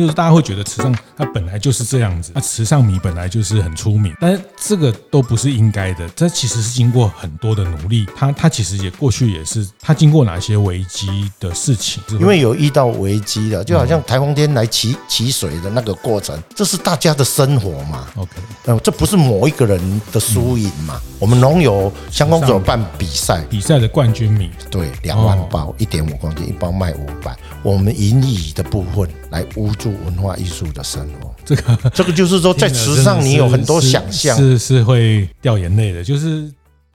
就是大家会觉得池上它本来就是这样子，那池上米本来就是很出名，但是这个都不是应该的，这其实是经过很多的努力，它它其实也过去也是它经过哪些危机的事情，因为有遇到危机的，就好像台风天来起起水的那个过程，这是大家的生活嘛，OK，嗯，这不是某一个人的输赢嘛，我们农友乡公所办比赛，比赛的冠军米，对，两万包，一点五公斤，一包卖五百，我们盈余的部分来屋。做文化艺术的生活，这个这个就是说，在池上你有很多想象，是是会掉眼泪的，就是。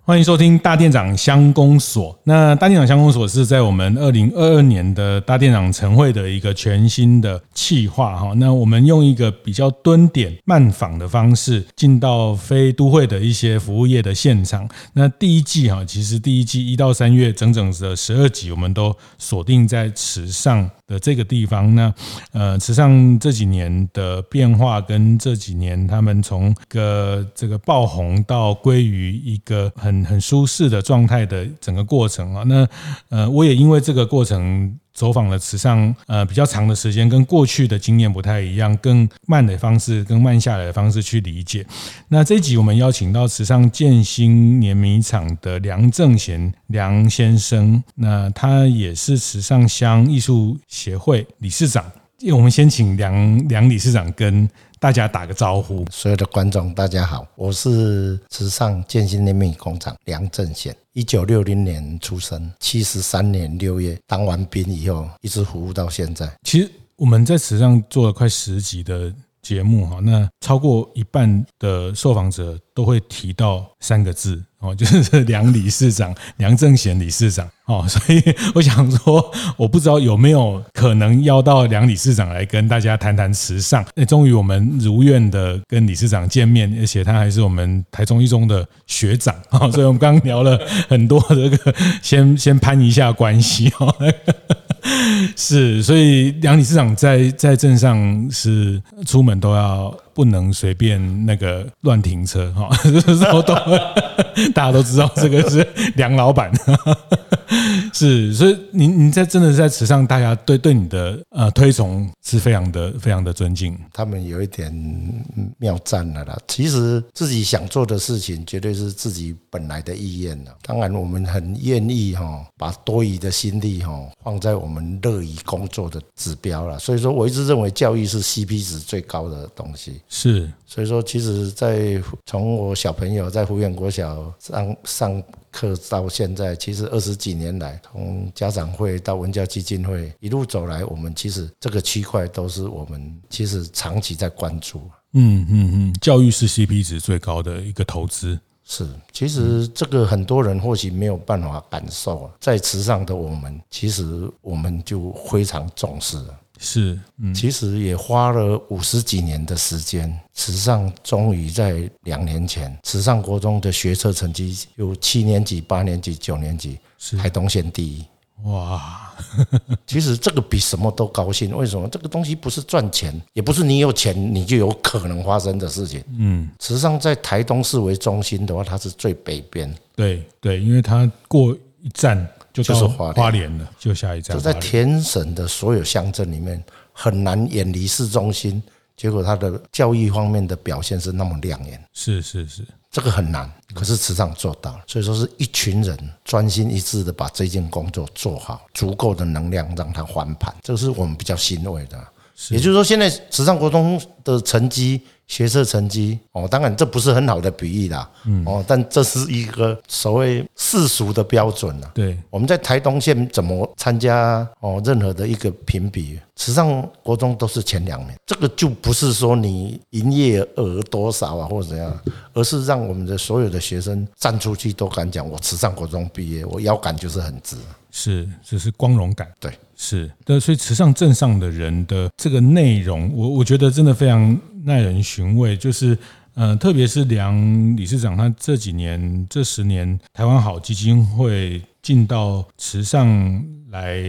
欢迎收听大店长乡公所。那大店长乡公所是在我们二零二二年的大店长晨会的一个全新的企划哈。那我们用一个比较蹲点慢访的方式，进到非都会的一些服务业的现场。那第一季哈，其实第一季一到三月整整的十二集，我们都锁定在池上的这个地方。呢呃，实际上这几年的变化，跟这几年他们从个这个爆红到归于一个很很舒适的状态的整个过程啊，那呃，我也因为这个过程走访了池上呃比较长的时间，跟过去的经验不太一样，更慢的方式，更慢下来的方式去理解。那这一集我们邀请到池上建新碾米厂的梁正贤梁先生，那他也是池上乡艺术协会理事长。我们先请梁梁理事长跟大家打个招呼。所有的观众，大家好，我是池上建新碾米工厂梁正贤，一九六零年出生，七十三年六月当完兵以后，一直服务到现在。其实我们在史上做了快十集的节目哈，那超过一半的受访者都会提到三个字哦，就是 梁理事长、梁正贤理事长哦，所以 我想说，我不知道有没有可能邀到梁理事长来跟大家谈谈时尚。那终于我们如愿的跟理事长见面，而且他还是我们台中一中的学长啊，所以我们刚聊了很多这个，先先攀一下关系哦。是，所以梁理事长在在镇上是出门都要不能随便那个乱停车哈，都大家都知道这个是梁老板。是，所以您您在真的在池上，大家对对你的呃推崇是非常的非常的尊敬。他们有一点妙赞了啦。其实自己想做的事情，绝对是自己本来的意愿了。当然，我们很愿意哈，把多余的心力哈放在我们乐于工作的指标了。所以说，我一直认为教育是 CP 值最高的东西。是，所以说，其实，在从我小朋友在福源国小上上。课到现在，其实二十几年来，从家长会到文教基金会一路走来，我们其实这个区块都是我们其实长期在关注。嗯嗯嗯，教育是 CP 值最高的一个投资。是，其实这个很多人或许没有办法感受，在池上的我们，其实我们就非常重视了。是，嗯，其实也花了五十几年的时间，池上终于在两年前，池上国中的学测成绩有七年级、八年级、九年级，是台东县第一。哇，其实这个比什么都高兴。为什么？这个东西不是赚钱，也不是你有钱你就有可能发生的事情。嗯，池上在台东市为中心的话，它是最北边。对对，因为它过一站。就是花莲了，就下一站。就在田省的所有乡镇里面，很难远离市中心。结果他的教育方面的表现是那么亮眼。是是是，这个很难，可是池上做到了。所以说是一群人专心一致的把这件工作做好，足够的能量让他翻盘，这个是我们比较欣慰的。也就是说，现在池上国中的成绩。学测成绩哦，当然这不是很好的比喻啦，哦，但这是一个所谓世俗的标准了。对，我们在台东县怎么参加哦任何的一个评比，池上国中都是前两名。这个就不是说你营业额多少啊或者怎样，而是让我们的所有的学生站出去都敢讲，我池上国中毕业，我腰杆就是很直。是，这是光荣感。对，是的，所以池上镇上的人的这个内容，我我觉得真的非常耐人寻味。就是，呃，特别是梁理事长，他这几年、这十年，台湾好基金会。进到池上来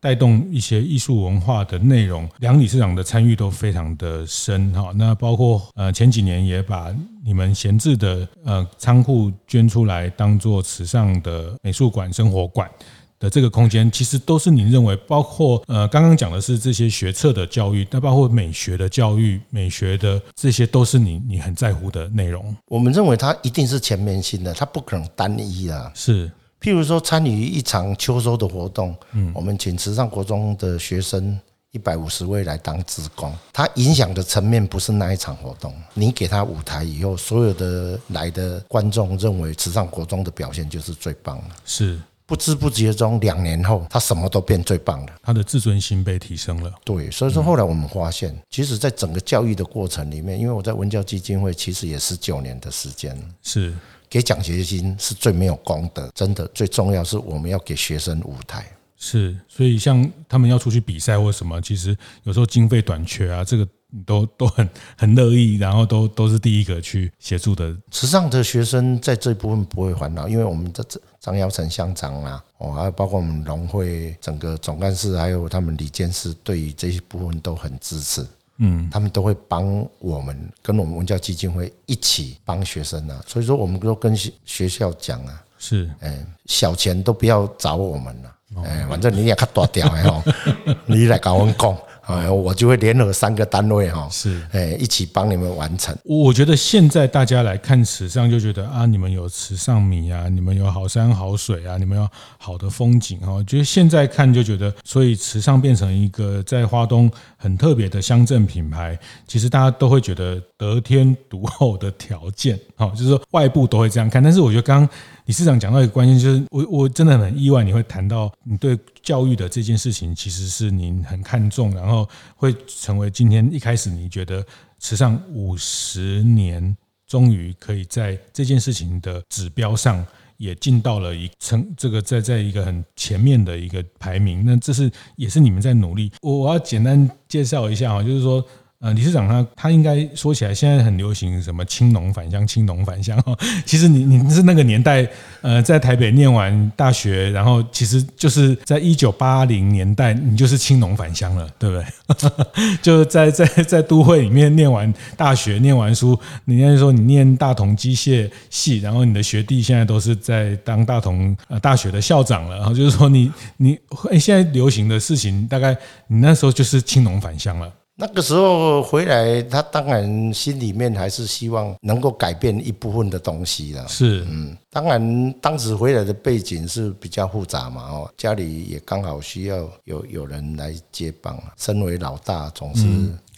带动一些艺术文化的内容，梁理事长的参与都非常的深哈。那包括呃前几年也把你们闲置的呃仓库捐出来，当做池上的美术馆、生活馆。的这个空间，其实都是您认为，包括呃，刚刚讲的是这些学测的教育，那包括美学的教育、美学的这些，都是你你很在乎的内容。我们认为它一定是全面性的，它不可能单一啊。是，譬如说参与一场秋收的活动，嗯，我们请池上国中的学生一百五十位来当职工，它影响的层面不是那一场活动。你给他舞台以后，所有的来的观众认为池上国中的表现就是最棒的。是。不知不觉中，两年后，他什么都变最棒了。他的自尊心被提升了。对，所以说后来我们发现，其实，在整个教育的过程里面，因为我在文教基金会，其实也十九年的时间，是给奖学金是最没有功德，真的最重要是我们要给学生舞台。是，所以像他们要出去比赛或什么，其实有时候经费短缺啊，这个。都都很很乐意，然后都都是第一个去协助的。时尚的学生在这一部分不会烦恼，因为我们的张耀成乡长啊，哦，还有包括我们农会整个总干事，还有他们李监事，对于这些部分都很支持。嗯，他们都会帮我们，跟我们文教基金会一起帮学生啊。所以说，我们都跟学学校讲啊，是，哎，小钱都不要找我们了，哎，反正你也看多条哎哦，你来跟我们讲。哎，我就会联合三个单位哈，是哎，一起帮你们完成。我觉得现在大家来看池上，就觉得啊，你们有池上米啊，你们有好山好水啊，你们有好的风景哈。觉得现在看就觉得，所以池上变成一个在花东很特别的乡镇品牌。其实大家都会觉得得天独厚的条件，好，就是说外部都会这样看。但是我觉得刚刚。李市长讲到一个关键，就是我我真的很意外，你会谈到你对教育的这件事情，其实是您很看重，然后会成为今天一开始你觉得池上五十年终于可以在这件事情的指标上也进到了一层，这个在在一个很前面的一个排名，那这是也是你们在努力。我我要简单介绍一下啊，就是说。呃，理事长他他应该说起来，现在很流行什么青农返乡，青农返乡哈。其实你你是那个年代，呃，在台北念完大学，然后其实就是在一九八零年代，你就是青农返乡了，对不对？就是在在在都会里面念完大学，念完书，你应该说你念大同机械系，然后你的学弟现在都是在当大同呃大学的校长了，然后就是说你你现在流行的事情，大概你那时候就是青农返乡了。那个时候回来，他当然心里面还是希望能够改变一部分的东西了。是，嗯，当然当时回来的背景是比较复杂嘛，哦，家里也刚好需要有有人来接棒。身为老大，总是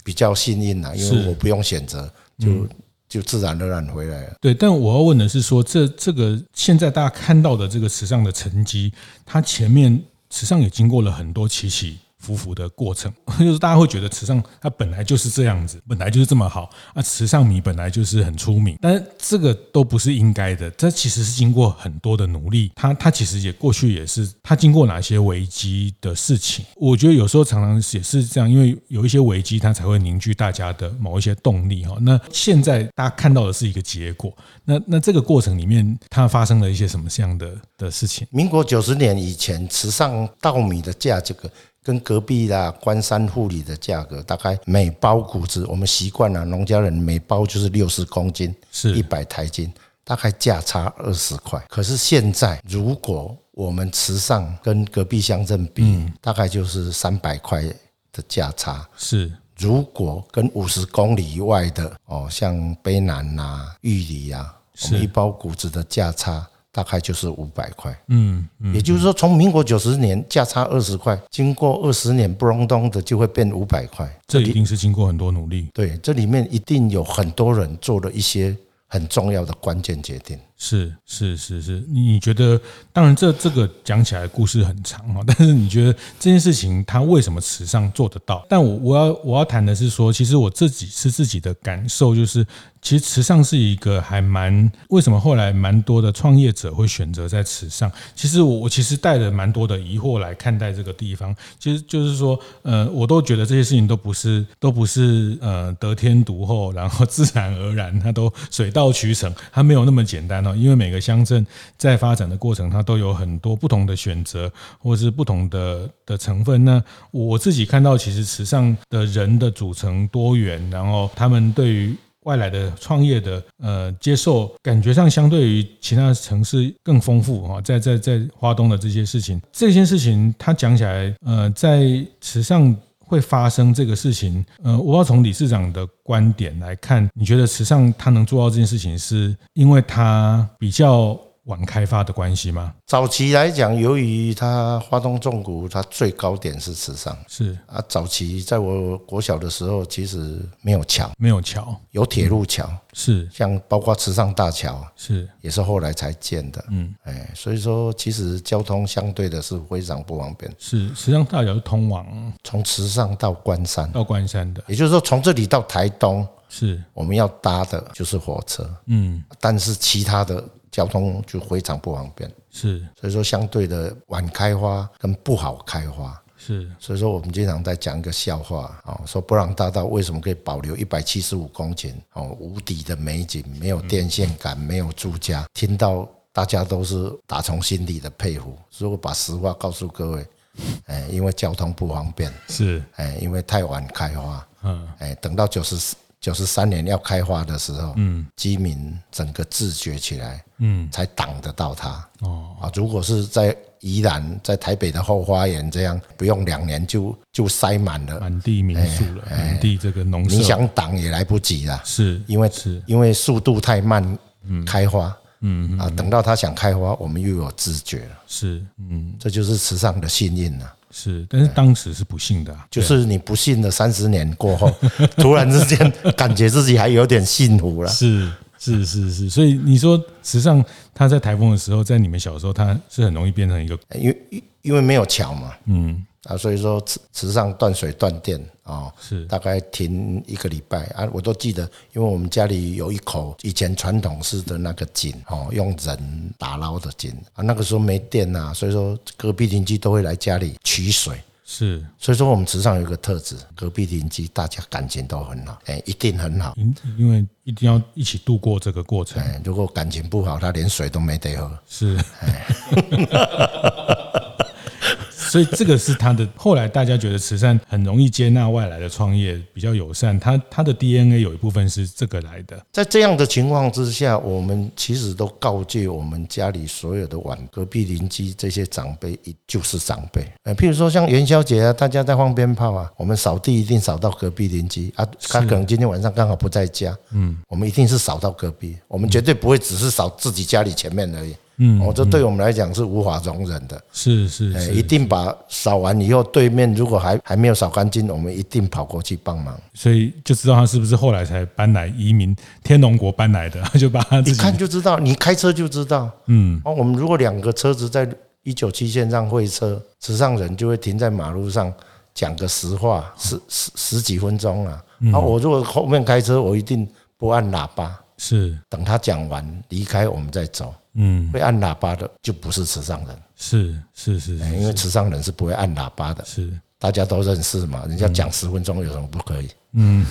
比较幸运呐，因为我不用选择，就就自然而然回来了。对，但我要问的是说，这这个现在大家看到的这个池上的成绩，它前面池上也经过了很多起起浮浮的过程，就是大家会觉得池上它本来就是这样子，本来就是这么好啊。池上米本来就是很出名，但是这个都不是应该的。这其实是经过很多的努力，它它其实也过去也是它经过哪些危机的事情。我觉得有时候常常也是这样，因为有一些危机，它才会凝聚大家的某一些动力哈。那现在大家看到的是一个结果，那那这个过程里面它发生了一些什么样的的事情？民国九十年以前，池上稻米的价这个。跟隔壁的关山护理的价格，大概每包谷子，我们习惯了，农家人每包就是六十公斤，是一百台斤，大概价差二十块。可是现在，如果我们池上跟隔壁乡镇比，大概就是三百块的价差。是，如果跟五十公里以外的哦，像卑南呐、玉里啊，我们一包谷子的价差。大概就是五百块，嗯，也就是说，从民国九十年价差二十块，经过二十年不隆咚的就会变五百块，这一定是经过很多努力。对，这里面一定有很多人做了一些很重要的关键决定。是是是是，你觉得？当然，这这个讲起来故事很长哈，但是你觉得这件事情它为什么池上做得到？但我我要我要谈的是说，其实我自己是自己的感受，就是其实池上是一个还蛮为什么后来蛮多的创业者会选择在池上？其实我我其实带着蛮多的疑惑来看待这个地方。其实就是说，呃，我都觉得这些事情都不是都不是呃得天独厚，然后自然而然，它都水到渠成，它没有那么简单哦。因为每个乡镇在发展的过程，它都有很多不同的选择，或是不同的的成分。那我自己看到，其实池上的人的组成多元，然后他们对于外来的创业的呃接受，感觉上相对于其他城市更丰富哈，在在在花东的这些事情，这件事情他讲起来，呃，在池上会发生这个事情，呃，我要从理事长的观点来看，你觉得时尚他能做到这件事情，是因为他比较晚开发的关系吗？早期来讲，由于它花东纵谷，它最高点是池上，是。啊。早期在我国小的时候，其实没有桥，没有桥，有铁路桥，是。像包括池上大桥，是。也是后来才建的，嗯，哎，所以说其实交通相对的是非常不方便。是池上大桥是通往从池上到关山，到关山的，也就是说从这里到台东，是。我们要搭的就是火车，嗯，但是其他的。交通就非常不方便，是，所以说相对的晚开花跟不好开花，是，所以说我们经常在讲一个笑话啊，说布朗大道为什么可以保留一百七十五公顷哦，无底的美景，没有电线杆，没有住家，听到大家都是打从心底的佩服。如果把实话告诉各位，哎，因为交通不方便，是，哎，因为太晚开花，嗯，哎，等到九十九十三年要开花的时候，嗯，居民整个自觉起来，嗯，才挡得到它。哦。啊，如果是在宜兰，在台北的后花园这样，不用两年就就塞满了，满地民宿了，满地这个农舍，你想挡也来不及了。是，因为是。因为速度太慢，开花，嗯啊，等到它想开花，我们又有知觉了。是，嗯，这就是池上的幸运了。是，但是当时是不幸的，就是你不幸的三十年过后，突然之间感觉自己还有点幸福了。是是是是，所以你说池上他在台风的时候，在你们小时候，他是很容易变成一个，因为因为没有桥嘛，嗯。啊，所以说池池上断水断电啊，是。大概停一个礼拜。啊，我都记得，因为我们家里有一口以前传统式的那个井哦，用人打捞的井。啊，那个时候没电呐，所以说隔壁邻居都会来家里取水，是，所以说我们池上有一个特质，隔壁邻居大家感情都很好，哎，一定很好，因因为一定要一起度过这个过程，如果感情不好，他连水都没得喝，是。所以这个是他的。后来大家觉得慈善很容易接纳外来的创业，比较友善。他他的 DNA 有一部分是这个来的。在这样的情况之下，我们其实都告诫我们家里所有的晚隔壁邻居这些长辈，就是长辈。呃，譬如说像元宵节啊，大家在放鞭炮啊，我们扫地一定扫到隔壁邻居啊。他可能今天晚上刚好不在家，嗯，我们一定是扫到隔壁，我们绝对不会只是扫自己家里前面而已。嗯，哦，这对我们来讲是无法容忍的。是是，是，一定把扫完以后，对面如果还还没有扫干净，我们一定跑过去帮忙。所以就知道他是不是后来才搬来移民天龙国搬来的，就把他一看就知道，你开车就知道。嗯，哦，我们如果两个车子在一九七线上会车，池上人就会停在马路上讲个实话，十十十几分钟啊。啊，我如果后面开车，我一定不按喇叭，是等他讲完离开，我们再走。嗯，会按喇叭的就不是池上人，是是是，因为池上人是不会按喇叭的，是大家都认识嘛，人家讲十分钟有什么不可以？嗯，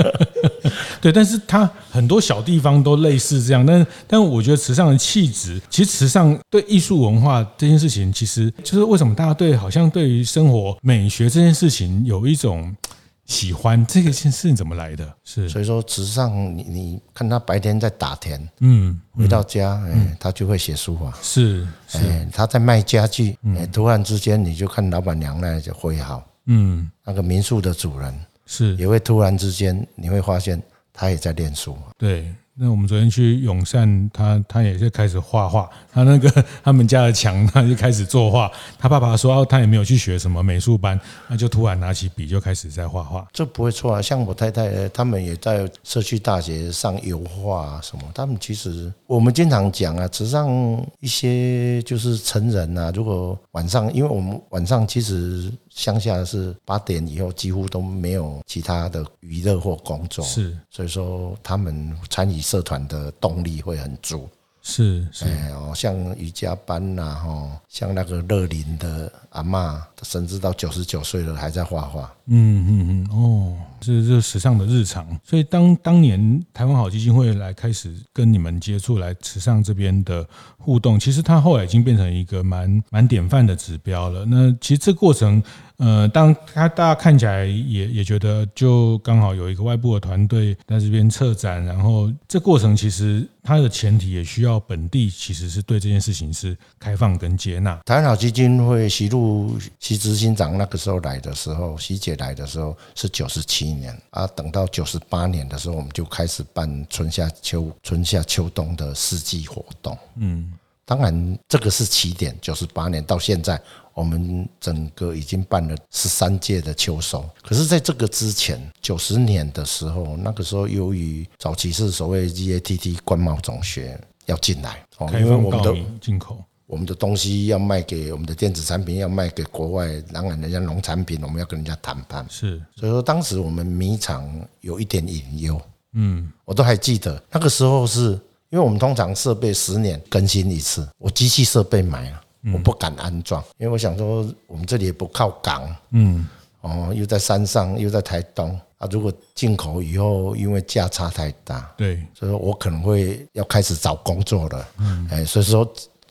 对，但是他很多小地方都类似这样，但但我觉得池上的气质，其实池上对艺术文化这件事情，其实就是为什么大家对好像对于生活美学这件事情有一种。喜欢这个件事情怎么来的？是。所以说，池上你你看他白天在打田，嗯，回到家，哎，他就会写书法，是，哎，他在卖家具，哎，突然之间你就看老板娘那就挥毫，嗯，那个民宿的主人是。也会突然之间你会发现他也在练书，对那我们昨天去永善，他他也是开始画画，他那个 他们家的墙，他就开始作画。他爸爸说，他也没有去学什么美术班，那就突然拿起笔就开始在画画。这不会错啊，像我太太他们也在社区大学上油画什么。他们其实我们经常讲啊，实际上一些就是成人啊，如果晚上，因为我们晚上其实。乡下是八点以后几乎都没有其他的娱乐或工作，是，所以说他们参与社团的动力会很足。是，是，哦，像瑜伽班呐，哈，像那个乐林的阿嬷，甚至到九十九岁了还在画画。嗯嗯嗯，哦，这是时尚的日常。所以当当年台湾好基金会来开始跟你们接触，来时尚这边的互动，其实它后来已经变成一个蛮蛮典范的指标了。那其实这过程。呃，当他大家看起来也也觉得，就刚好有一个外部的团队在这边策展，然后这过程其实它的前提也需要本地其实是对这件事情是开放跟接纳。台湾好基金会习路习执行长那个时候来的时候，习姐来的时候是九十七年啊，等到九十八年的时候，我们就开始办春夏秋春夏秋冬的四季活动。嗯，当然这个是起点，九十八年到现在。我们整个已经办了十三届的秋收，可是在这个之前九十年的时候，那个时候由于早期是所谓 GATT 关贸总学要进来，哦，因为我们的进口，我们的东西要卖给我们的电子产品要卖给国外，当然人家农产品我们要跟人家谈判，是，所以说当时我们米厂有一点隐忧，嗯，我都还记得那个时候是因为我们通常设备十年更新一次，我机器设备买了。我不敢安装，因为我想说我们这里也不靠港，嗯，哦，又在山上，又在台东啊。如果进口以后，因为价差太大，对，所以说我可能会要开始找工作了，嗯，哎，所以说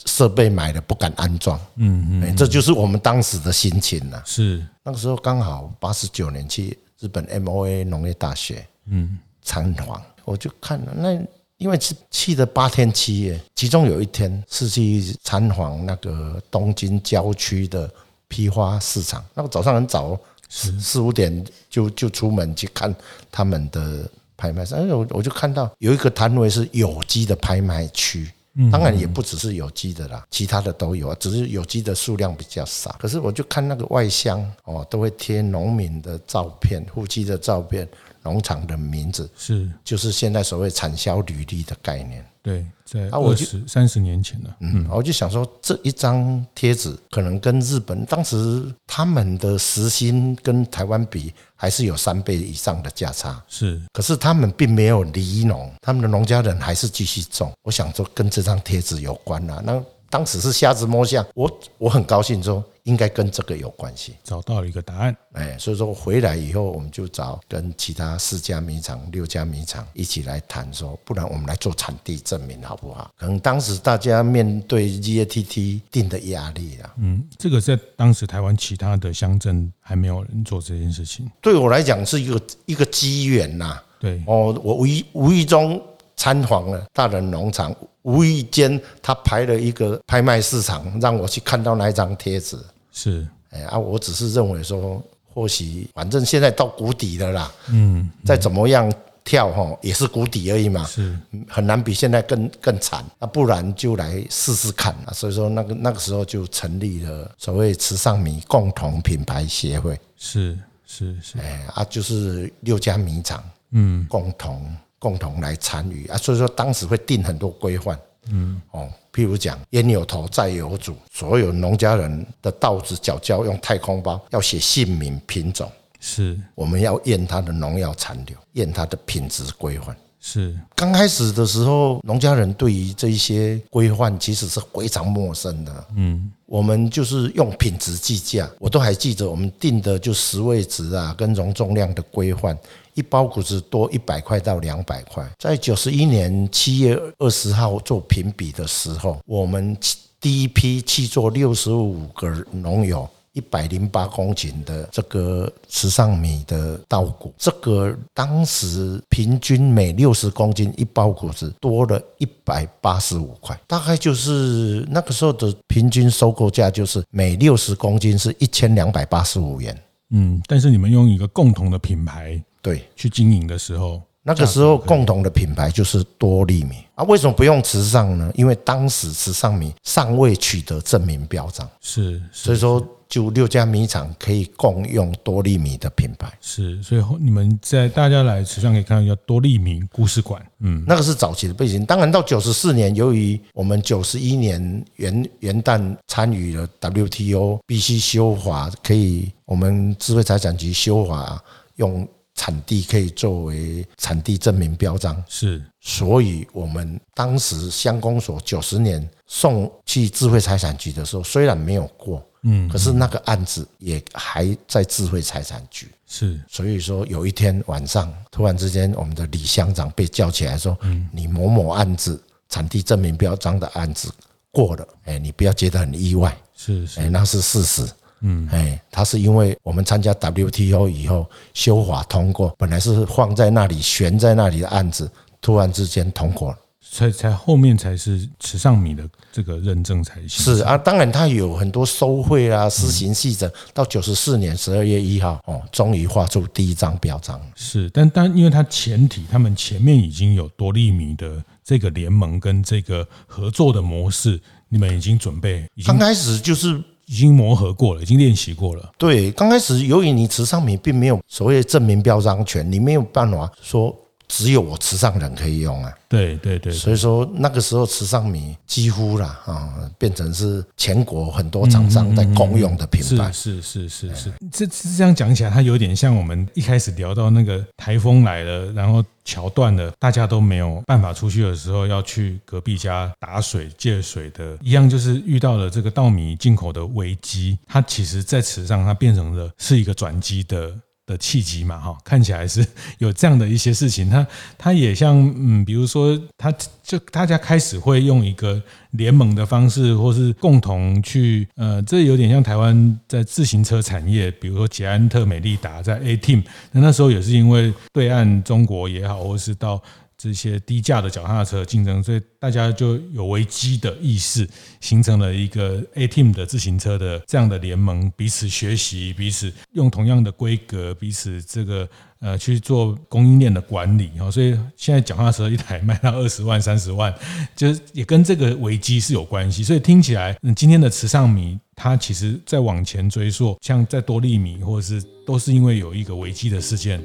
设备买了不敢安装，嗯嗯，这就是我们当时的心情呐。是那个时候刚好八十九年去日本 MOA 农业大学，嗯，参访，我就看了那。因为去去了八天七夜，其中有一天是去参访那个东京郊区的批发市场。那个早上很早，四四五点就就出门去看他们的拍卖商。哎，我我就看到有一个摊位是有机的拍卖区，当然也不只是有机的啦，其他的都有啊，只是有机的数量比较少。可是我就看那个外箱哦，都会贴农民的照片、夫妻的照片。农场的名字是，就是现在所谓产销履历的概念。对，在二十三十年前了。嗯，我就想说，这一张贴纸可能跟日本当时他们的时薪跟台湾比，还是有三倍以上的价差。是，可是他们并没有离农，他们的农家人还是继续种。我想说，跟这张贴纸有关啊。那当时是瞎子摸象，我我很高兴说。应该跟这个有关系，找到了一个答案。哎，所以说回来以后，我们就找跟其他四家米厂、六家米厂一起来谈，说不然我们来做产地证明好不好？可能当时大家面对 GATT 定的压力啊，嗯，这个在当时台湾其他的乡镇还没有人做这件事情。对我来讲是一个一个机缘呐。对哦，我无意无意中参访了大人农场，无意间他排了一个拍卖市场，让我去看到那一张贴纸。是，哎啊，我只是认为说，或许反正现在到谷底了啦，嗯，再怎么样跳哈，也是谷底而已嘛，是。很难比现在更更惨，那不然就来试试看啊。所以说那个那个时候就成立了所谓慈善米共同品牌协会，是是是，哎啊，就是六家米厂，嗯，共同共同来参与啊，所以说当时会定很多规范。嗯。哦，譬如讲，烟有头债有主，所有农家人的稻子缴交用太空包，要写姓名品种，是我们要验它的农药残留，验它的品质规范。是刚开始的时候，农家人对于这一些规范其实是非常陌生的。嗯，我们就是用品质计价，我都还记得我们定的就十位值啊，跟容重量的规范。一包谷子多一百块到两百块，在九十一年七月二十号做评比的时候，我们第一批去做六十五个农友一百零八公斤的这个池上米的稻谷，这个当时平均每六十公斤一包谷子多了一百八十五块，大概就是那个时候的平均收购价就是每六十公斤是一千两百八十五元。嗯，但是你们用一个共同的品牌。对，去经营的时候，那个时候共同的品牌就是多利米啊。为什么不用池上呢？因为当时池上米尚未取得证明标章，是，所以说。就六家米厂可以共用多利米的品牌，是，所以你们在大家来池上可以看到叫多利米故事馆，嗯，那个是早期的背景。当然到九十四年，由于我们九十一年元元旦参与了 WTO，必须修法，可以我们智慧财产局修法用产地可以作为产地证明标章，是，所以我们当时乡公所九十年送去智慧财产局的时候，虽然没有过。嗯，可是那个案子也还在智慧财产局，是，所以说有一天晚上，突然之间，我们的李乡长被叫起来说：“嗯，你某某案子产地证明标章的案子过了，哎，你不要觉得很意外，是是，哎，那是事实，嗯，哎，他是因为我们参加 WTO 以后修法通过，本来是放在那里悬在那里的案子，突然之间通过了。”才才后面才是池上米的这个认证才行。是啊，当然它有很多收贿啊、施行细则。到九十四年十二月一号，哦，终于画出第一张标章。是，但但因为它前提，他们前面已经有多利米的这个联盟跟这个合作的模式，你们已经准备，已经刚开始就是已经磨合过了，已经练习过了。对，刚开始由于你慈善品并没有所谓证明标章权，你没有办法说。只有我池上人可以用啊，对对对，所以说那个时候池上米几乎啦啊，变成是全国很多厂商在共用的品牌。是是是是是，这这样讲起来，它有点像我们一开始聊到那个台风来了，然后桥断了，大家都没有办法出去的时候，要去隔壁家打水借水的一样，就是遇到了这个稻米进口的危机。它其实，在池上，它变成了是一个转机的。的契机嘛，哈，看起来是 有这样的一些事情。他他也像，嗯，比如说，他就大家开始会用一个联盟的方式，或是共同去，呃，这有点像台湾在自行车产业，比如说捷安特、美利达在 A Team，那那时候也是因为对岸中国也好，或是到。这些低价的脚踏车竞争，所以大家就有危机的意识，形成了一个 A Team 的自行车的这样的联盟，彼此学习，彼此用同样的规格，彼此这个呃去做供应链的管理。所以现在脚踏车一台卖到二十万、三十万，就是也跟这个危机是有关系。所以听起来，今天的池上米，它其实在往前追溯，像在多利米，或者是都是因为有一个危机的事件。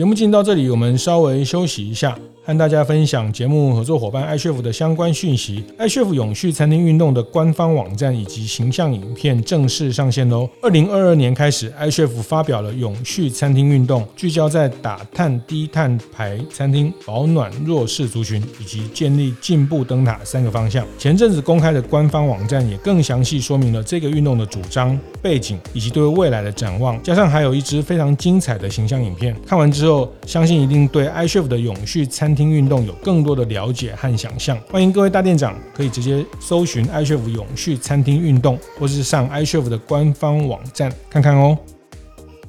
节目进到这里，我们稍微休息一下。跟大家分享节目合作伙伴 iCHEF 的相关讯息。iCHEF 永续餐厅运动的官方网站以及形象影片正式上线喽！二零二二年开始，iCHEF 发表了永续餐厅运动，聚焦在打碳低碳排餐厅、保暖弱势族群以及建立进步灯塔三个方向。前阵子公开的官方网站也更详细说明了这个运动的主张、背景以及对未来的展望，加上还有一支非常精彩的形象影片。看完之后，相信一定对 iCHEF 的永续餐厅。运动有更多的了解和想象，欢迎各位大店长可以直接搜寻 iCHEF 永续餐厅运动，或是上 iCHEF 的官方网站看看哦。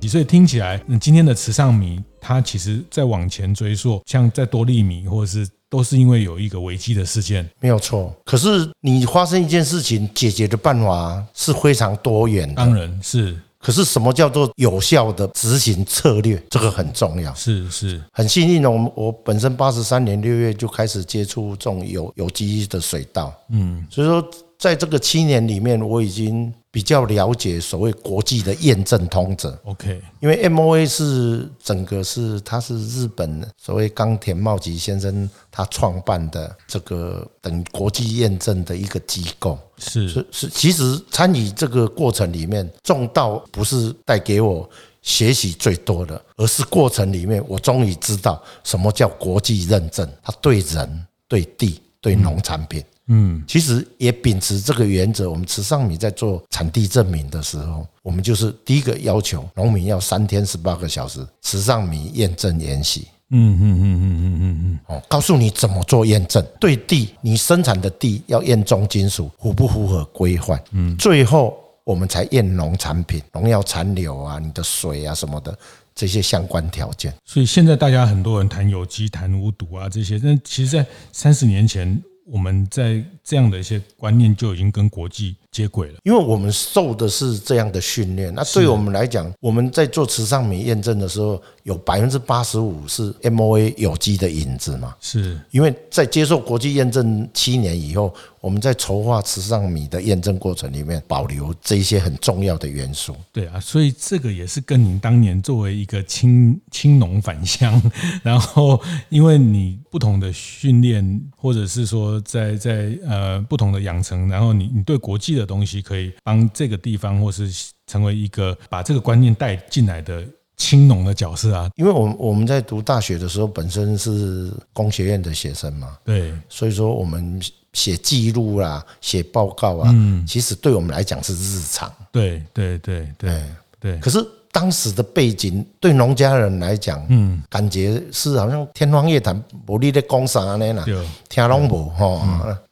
所以听起来，嗯，今天的慈善迷，它其实在往前追溯，像在多利米，或者是都是因为有一个危机的事件，没有错。可是你发生一件事情，解决的办法是非常多元的，当然是。可是什么叫做有效的执行策略？这个很重要。是是，很幸运的，我我本身八十三年六月就开始接触这种有有机的水稻，嗯，所以说在这个七年里面，我已经。比较了解所谓国际的验证通则，OK，因为 MOA 是整个是它是日本所谓冈田茂吉先生他创办的这个等国际验证的一个机构，是是是，其实参与这个过程里面，重道不是带给我学习最多的，而是过程里面我终于知道什么叫国际认证，它对人、对地、对农产品。嗯，其实也秉持这个原则，我们池上米在做产地证明的时候，我们就是第一个要求农民要三天十八个小时池上米验证研习。嗯嗯嗯嗯嗯嗯嗯，哦，告诉你怎么做验证，对地你生产的地要验重金属符不符合规范？嗯，最后我们才验农产品农药残留啊，你的水啊什么的这些相关条件。所以现在大家很多人谈有机、谈无毒啊这些，但其实，在三十年前。我们在这样的一些观念就已经跟国际接轨了。因为我们受的是这样的训练，那对我们来讲，我们在做慈善米验证的时候，有百分之八十五是 MOA 有机的影子嘛？是因为在接受国际验证七年以后。我们在筹划慈善米的验证过程里面，保留这一些很重要的元素。对啊，所以这个也是跟您当年作为一个青青农返乡，然后因为你不同的训练，或者是说在在呃不同的养成，然后你你对国际的东西可以帮这个地方，或是成为一个把这个观念带进来的。青农的角色啊，因为我们我们在读大学的时候，本身是工学院的学生嘛，对，所以说我们写记录啦，写报告啊，嗯其实对我们来讲是日常，对对对对对。可是当时的背景对农家人来讲，嗯，感觉是好像天方夜谭，无你在讲啥呢？啦，听拢无哈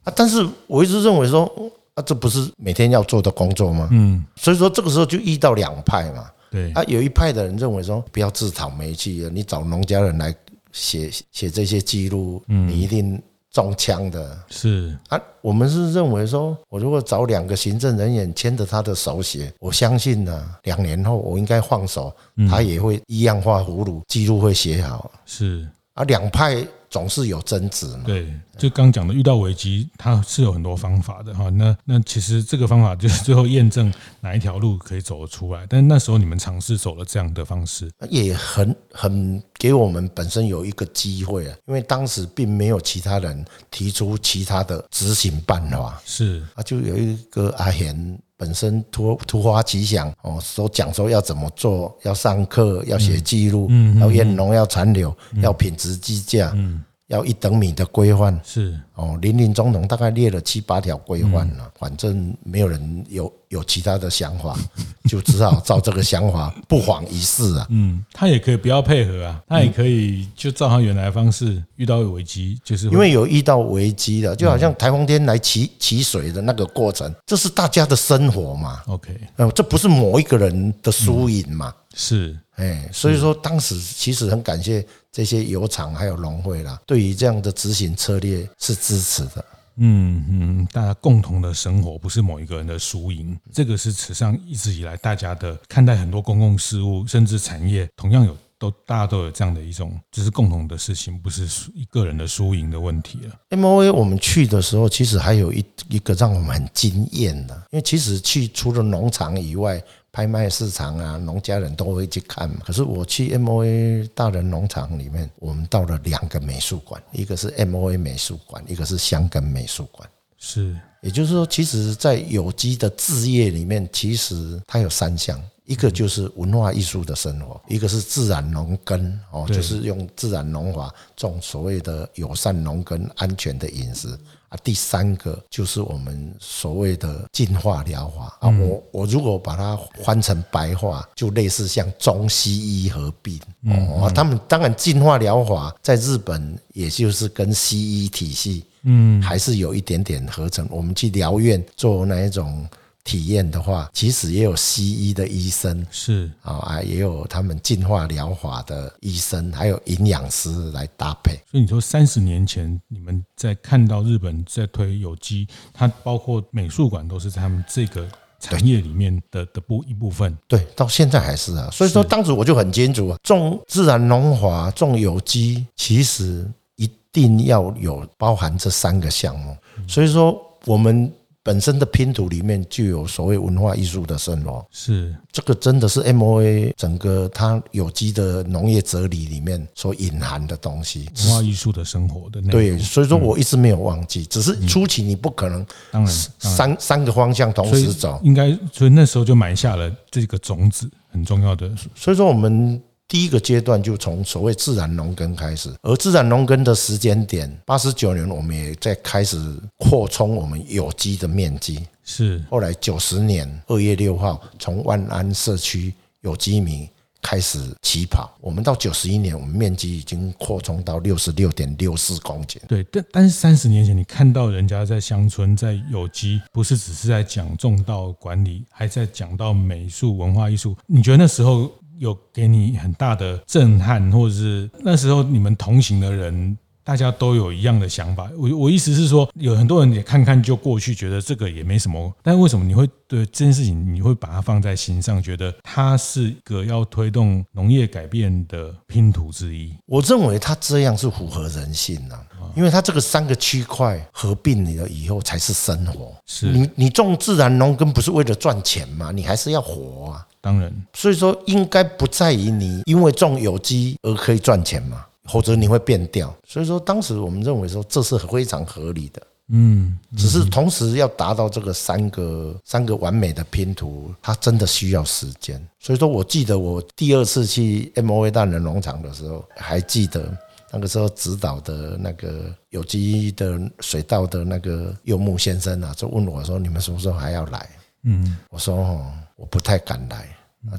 啊！但是我一直认为说，啊，这不是每天要做的工作吗？嗯，所以说这个时候就遇到两派嘛。对啊，有一派的人认为说，不要自讨没趣，你找农家人来写写这些记录，你一定中枪的。是啊，我们是认为说，我如果找两个行政人员牵着他的手写，我相信呢，两年后我应该放手，他也会一样画葫芦，记录会写好。是啊，两派。总是有争执嘛。对，就刚讲的，遇到危机，它是有很多方法的哈。那那其实这个方法就是最后验证哪一条路可以走得出来。但是那时候你们尝试走了这样的方式，也很很给我们本身有一个机会啊。因为当时并没有其他人提出其他的执行办法，是啊，就有一个阿贤本身突突发奇想哦，说讲说要怎么做，要上课，要写记录，要验农，要残留，要品质计价，要一等米的规范是哦，林林总总大概列了七八条规范了，反正没有人有有其他的想法，就只好照这个想法不妨一试啊。嗯，他也可以不要配合啊，他也可以就照他原来的方式，遇到危机就是因为有遇到危机了，就好像台风天来起起水的那个过程，这是大家的生活嘛。OK，嗯，这不是某一个人的输赢嘛。是，哎，所以说当时其实很感谢。这些油厂还有农会啦，对于这样的执行策略是支持的。嗯嗯，大家共同的生活不是某一个人的输赢，这个是史上一直以来大家的看待很多公共事务，甚至产业，同样有都大家都有这样的一种，这是共同的事情，不是一个人的输赢的问题了。MOA 我们去的时候，其实还有一一个让我们很惊艳的，因为其实去除了农场以外。拍卖市场啊，农家人都会去看嘛。可是我去 MOA 大人农场里面，我们到了两个美术馆，一个是 MOA 美术馆，一个是香根美术馆。是，也就是说，其实，在有机的置业里面，其实它有三项，一个就是文化艺术的生活，一个是自然农耕哦，就是用自然农法种所谓的友善农耕、安全的饮食。啊，第三个就是我们所谓的进化疗法啊，我我如果把它翻成白话，就类似像中西医合并哦。他们当然进化疗法在日本，也就是跟西医体系，嗯，还是有一点点合成。我们去疗院做那一种。体验的话，其实也有西医的医生是啊啊，也有他们进化疗法的医生，还有营养师来搭配。所以你说三十年前你们在看到日本在推有机，它包括美术馆都是在他们这个产业里面的的部一部分。对，到现在还是啊。所以说当时我就很清楚，种自然农法、种有机，其实一定要有包含这三个项目。所以说我们。本身的拼图里面就有所谓文化艺术的生活，是。这个真的是 MOA 整个它有机的农业哲理里面所隐含的东西，文化艺术的生活的。对，所以说我一直没有忘记，只是初期你不可能当然三三个方向同时走，应该所以那时候就埋下了这个种子，很重要的。所以说我们。第一个阶段就从所谓自然农耕开始，而自然农耕的时间点，八十九年我们也在开始扩充我们有机的面积。是，后来九十年二月六号，从万安社区有机米开始起跑，我们到九十一年，我们面积已经扩充到六十六点六四公顷。对，但但是三十年前，你看到人家在乡村在有机，不是只是在讲种稻管理，还在讲到美术、文化艺术。你觉得那时候？有给你很大的震撼，或者是那时候你们同行的人，大家都有一样的想法。我我意思是说，有很多人也看看就过去，觉得这个也没什么。但是为什么你会对这件事情，你会把它放在心上，觉得它是一个要推动农业改变的拼图之一？我认为它这样是符合人性的，因为它这个三个区块合并了以后才是生活。是你你种自然农耕不是为了赚钱吗？你还是要活啊。当然，所以说应该不在于你因为种有机而可以赚钱嘛，否则你会变掉。所以说当时我们认为说这是非常合理的，嗯，只是同时要达到这个三个三个完美的拼图，它真的需要时间。所以说我记得我第二次去 MOA 大人农场的时候，还记得那个时候指导的那个有机的水稻的那个柚木先生啊，就问我说：“你们什么时候还要来？”嗯，我说：“哦。”我不太敢来，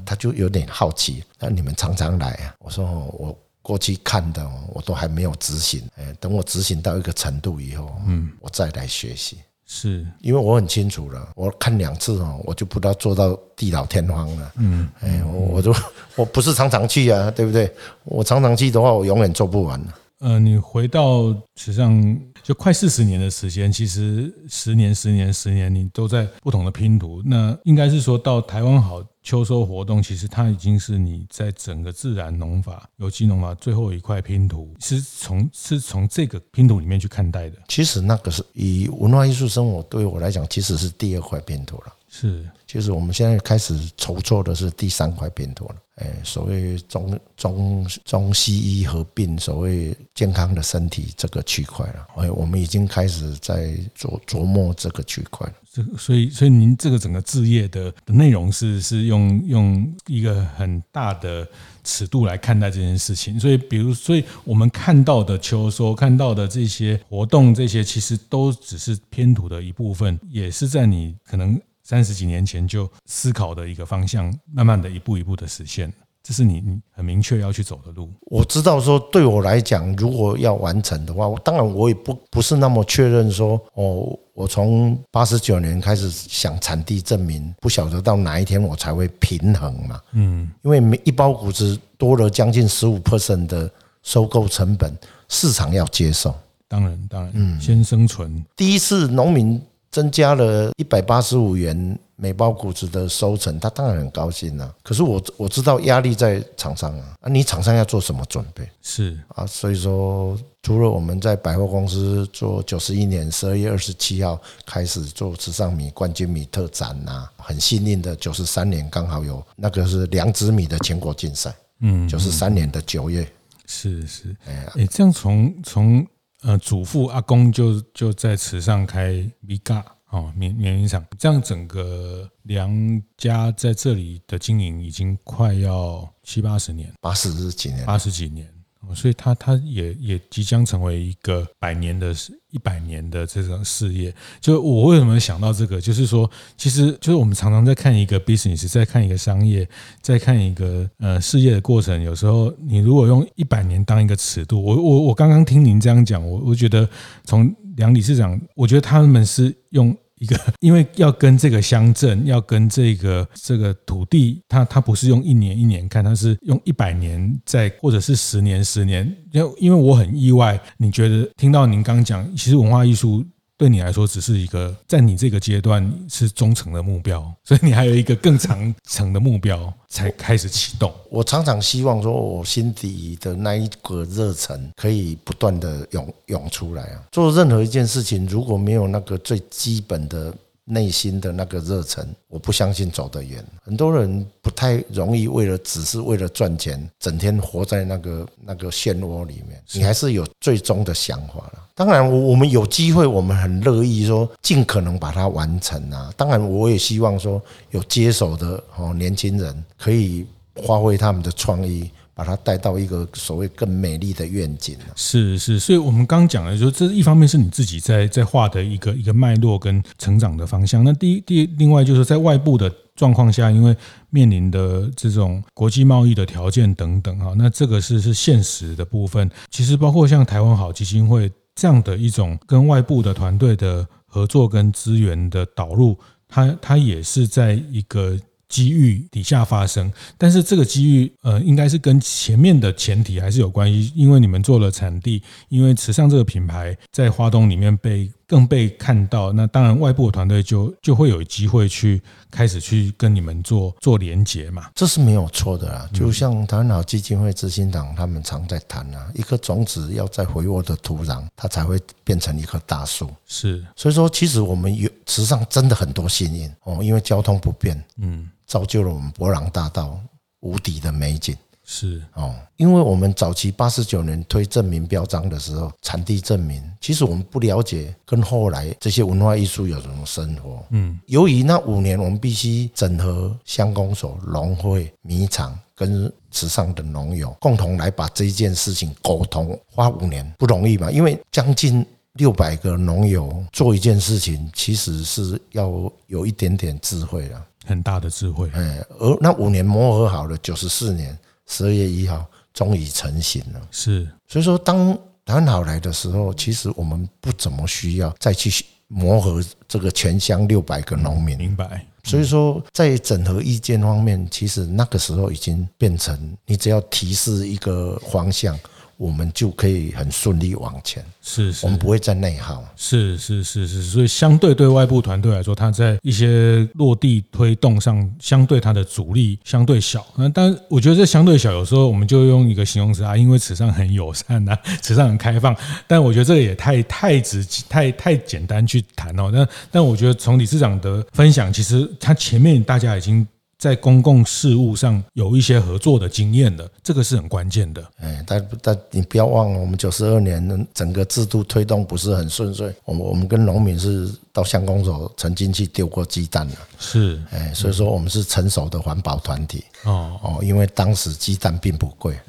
他就有点好奇。那你们常常来啊？我说我过去看的，我都还没有执行。哎，等我执行到一个程度以后，嗯，我再来学习。是因为我很清楚了，我看两次哦，我就不知道做到地老天荒了。嗯，哎，我我就 我不是常常去啊，对不对？我常常去的话，我永远做不完。呃，你回到实际上就快四十年的时间，其实十年、十年、十年，你都在不同的拼图。那应该是说到台湾好秋收活动，其实它已经是你在整个自然农法、有机农法最后一块拼图，是从是从这个拼图里面去看待的。其实那个是以文化艺术生活对我来讲，其实是第二块拼图了。是，其实我们现在开始筹措的是第三块拼图了。哎，所谓中中中西医合并，所谓健康的身体这个区块了。哎，我们已经开始在琢琢磨这个区块了。这所以所以您这个整个置业的的内容是是用用一个很大的尺度来看待这件事情。所以，比如，所以我们看到的秋收，看到的这些活动，这些其实都只是拼图的一部分，也是在你可能。三十几年前就思考的一个方向，慢慢的一步一步的实现，这是你你很明确要去走的路。我知道说，对我来讲，如果要完成的话，当然我也不不是那么确认说，哦，我从八十九年开始想产地证明，不晓得到哪一天我才会平衡嘛。嗯，因为每一包谷子多了将近十五 percent 的收购成本，市场要接受。当然，当然，嗯，先生存。第一次农民。增加了一百八十五元每包谷子的收成，他当然很高兴了。可是我我知道压力在厂商啊，啊，你厂商要做什么准备？是啊，所以说除了我们在百货公司做九十一年十二月二十七号开始做时尚米冠军米特展呐，很幸运的九十三年刚好有那个是良子米的全国竞赛，嗯，九十三年的九月，是是，哎，这样从从。呃，祖父阿公就就在池上开米嘎哦，棉棉云厂，这样整个梁家在这里的经营已经快要七八十年，八十几年，八十几年。所以，他他也也即将成为一个百年的、一百年的这种事业。就我为什么想到这个，就是说，其实就是我们常常在看一个 business，在看一个商业，在看一个呃事业的过程。有时候，你如果用一百年当一个尺度，我我我刚刚听您这样讲，我我觉得从梁理事长，我觉得他们是用。一个，因为要跟这个乡镇，要跟这个这个土地，它它不是用一年一年看，它是用一百年在，或者是十年十年。因为因为我很意外，你觉得听到您刚讲，其实文化艺术。对你来说，只是一个在你这个阶段是中程的目标，所以你还有一个更长 程的目标才开始启动。我常常希望说，我心底的那一个热忱可以不断的涌涌出来啊！做任何一件事情，如果没有那个最基本的。内心的那个热忱，我不相信走得远。很多人不太容易为了只是为了赚钱，整天活在那个那个漩涡里面。你还是有最终的想法了。当然，我我们有机会，我们很乐意说尽可能把它完成啊。当然，我也希望说有接手的哦年轻人可以发挥他们的创意。把它带到一个所谓更美丽的愿景。是是，所以我们刚讲的就，这一方面是你自己在在画的一个一个脉络跟成长的方向。那第一第另外就是在外部的状况下，因为面临的这种国际贸易的条件等等哈，那这个是是现实的部分。其实包括像台湾好基金会这样的一种跟外部的团队的合作跟资源的导入，它它也是在一个。机遇底下发生，但是这个机遇呃，应该是跟前面的前提还是有关系，因为你们做了产地，因为池上这个品牌在花东里面被更被看到，那当然外部的团队就就会有机会去开始去跟你们做做连接嘛，这是没有错的啊。就像台湾好基金会执行长他们常在谈啊，一颗种子要在肥沃的土壤，它才会变成一棵大树。是，所以说其实我们有池上真的很多幸运哦，因为交通不便，嗯。造就了我们博朗大道无敌的美景，是哦，因为我们早期八十九年推证明标章的时候，产地证明，其实我们不了解跟后来这些文化艺术有什么生活。嗯，由于那五年我们必须整合乡公所、农会、米厂跟池上的农友共同来把这件事情沟通，花五年不容易嘛，因为将近六百个农友做一件事情，其实是要有一点点智慧了。很大的智慧，哎，而那五年磨合好了，九十四年十二月一号终于成型了。是，所以说当台湾好来的时候，其实我们不怎么需要再去磨合这个全乡六百个农民。明白。所以说，在整合意见方面，其实那个时候已经变成你只要提示一个方向。我们就可以很顺利往前，是，是，我们不会再内耗，是是是是，所以相对对外部团队来说，它在一些落地推动上，相对它的阻力相对小。那但我觉得这相对小，有时候我们就用一个形容词啊，因为池上很友善呐，池上很开放。但我觉得这个也太太直太太简单去谈哦。但但我觉得从理事长的分享，其实他前面大家已经。在公共事务上有一些合作的经验的，这个是很关键的。哎，但但你不要忘了，我们九十二年整个制度推动不是很顺遂。我们我们跟农民是到乡公所曾经去丢过鸡蛋的。是，哎，所以说我们是成熟的环保团体。哦哦，因为当时鸡蛋并不贵。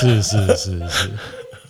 是是是是。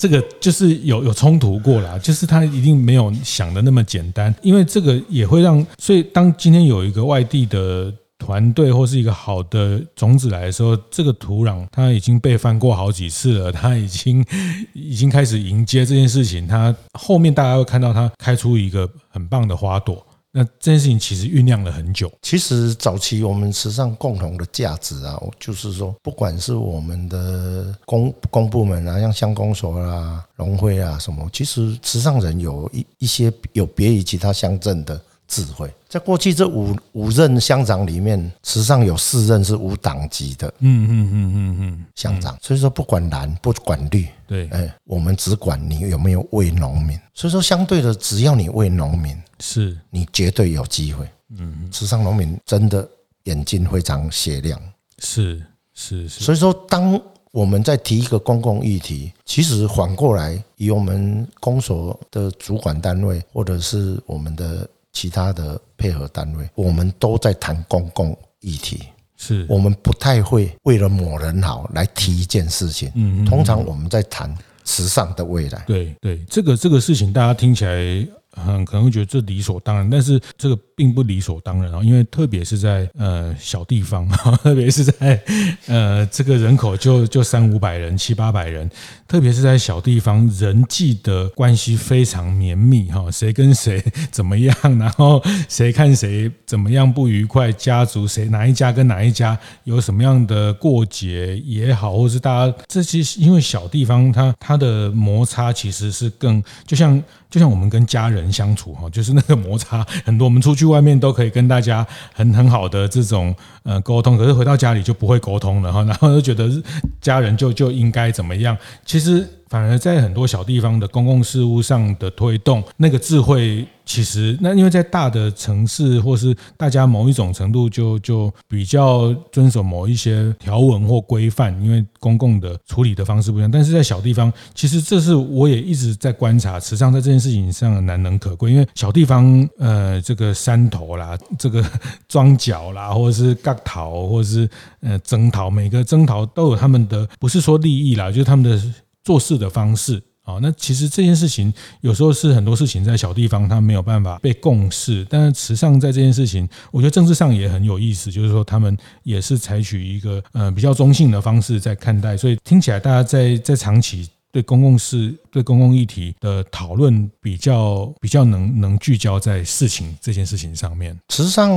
这个就是有有冲突过啦，就是他一定没有想的那么简单，因为这个也会让，所以当今天有一个外地的团队或是一个好的种子来的时候，这个土壤它已经被翻过好几次了，它已经已经开始迎接这件事情，它后面大家会看到它开出一个很棒的花朵。那这件事情其实酝酿了很久。其实早期我们池上共同的价值啊，就是说，不管是我们的公公部门啊，像乡公所啊、农会啊什么，其实池上人有一一些有别于其他乡镇的智慧。在过去这五五任乡长里面，池上有四任是无党籍的，嗯嗯嗯嗯嗯，乡长。所以说不管蓝不管绿，对，哎，我们只管你有没有为农民。所以说相对的，只要你为农民，是你绝对有机会。嗯，池上农民真的眼睛非常雪亮。是是是。所以说，当我们在提一个公共议题，其实反过来以我们公所的主管单位，或者是我们的。其他的配合单位，我们都在谈公共议题，是我们不太会为了某人好来提一件事情。嗯，通常我们在谈时尚的未来。对对，这个这个事情大家听起来很可能会觉得这理所当然，但是这个。并不理所当然啊，因为特别是在呃小地方，特别是在呃这个人口就就三五百人、七八百人，特别是在小地方，人际的关系非常绵密哈，谁跟谁怎么样，然后 谁看谁怎么样不愉快，家族谁哪一家跟哪一家有什么样的过节也好，或是大家这些，因为小地方它它的摩擦其实是更就像就像我们跟家人相处哈，就是那个摩擦很多，我们出去。外面都可以跟大家很很好的这种呃沟通，可是回到家里就不会沟通了哈，然后就觉得家人就就应该怎么样，其实。反而在很多小地方的公共事务上的推动，那个智慧其实那因为在大的城市或是大家某一种程度就就比较遵守某一些条文或规范，因为公共的处理的方式不一样。但是在小地方，其实这是我也一直在观察，池上在这件事情上难能可贵。因为小地方，呃，这个山头啦，这个庄脚啦，或者是割头，或者是呃征讨，每个征讨都有他们的，不是说利益啦，就是他们的。做事的方式好，那其实这件事情有时候是很多事情在小地方它没有办法被共识，但是池上在这件事情，我觉得政治上也很有意思，就是说他们也是采取一个呃比较中性的方式在看待，所以听起来大家在在长期对公共事、对公共议题的讨论比较比较能能聚焦在事情这件事情上面。池上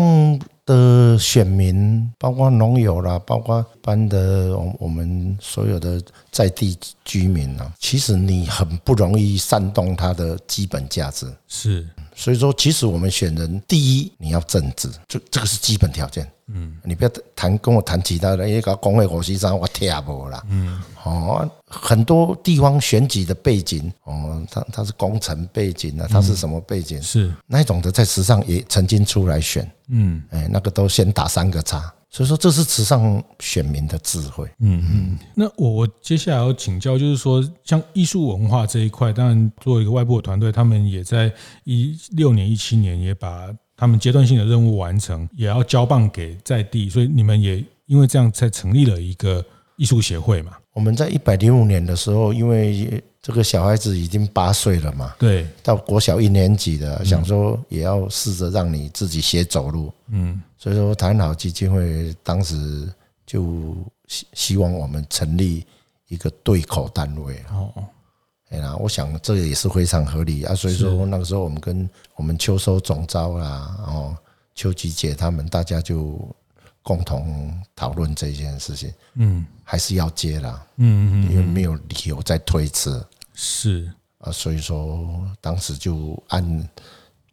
的选民，包括农友啦，包括一般的我我们所有的在地居民啊，其实你很不容易煽动他的基本价值。是，所以说，其实我们选人，第一你要政治，就这个是基本条件。嗯，你不要谈跟我谈其他的，因为搞工会我实际上我听不啦。嗯，哦，很多地方选举的背景，哦，他他是工程背景啊，他是什么背景？是那一种的，在池上也曾经出来选。嗯，哎，那个都先打三个叉。所以说，这是池上选民的智慧。嗯嗯。那我我接下来要请教，就是说，像艺术文化这一块，当然作为一个外部的团队，他们也在一六年、一七年也把。他们阶段性的任务完成，也要交棒给在地，所以你们也因为这样才成立了一个艺术协会嘛。我们在一百零五年的时候，因为这个小孩子已经八岁了嘛，对，到国小一年级的，想说也要试着让你自己学走路，嗯，所以说台湾好基金会当时就希希望我们成立一个对口单位哦。哎呀，我想这个也是非常合理啊，所以说那个时候我们跟我们秋收总招啦，哦，秋菊姐他们大家就共同讨论这件事情，嗯，还是要接啦，嗯嗯，因为没有理由再推迟，是。啊，所以说当时就按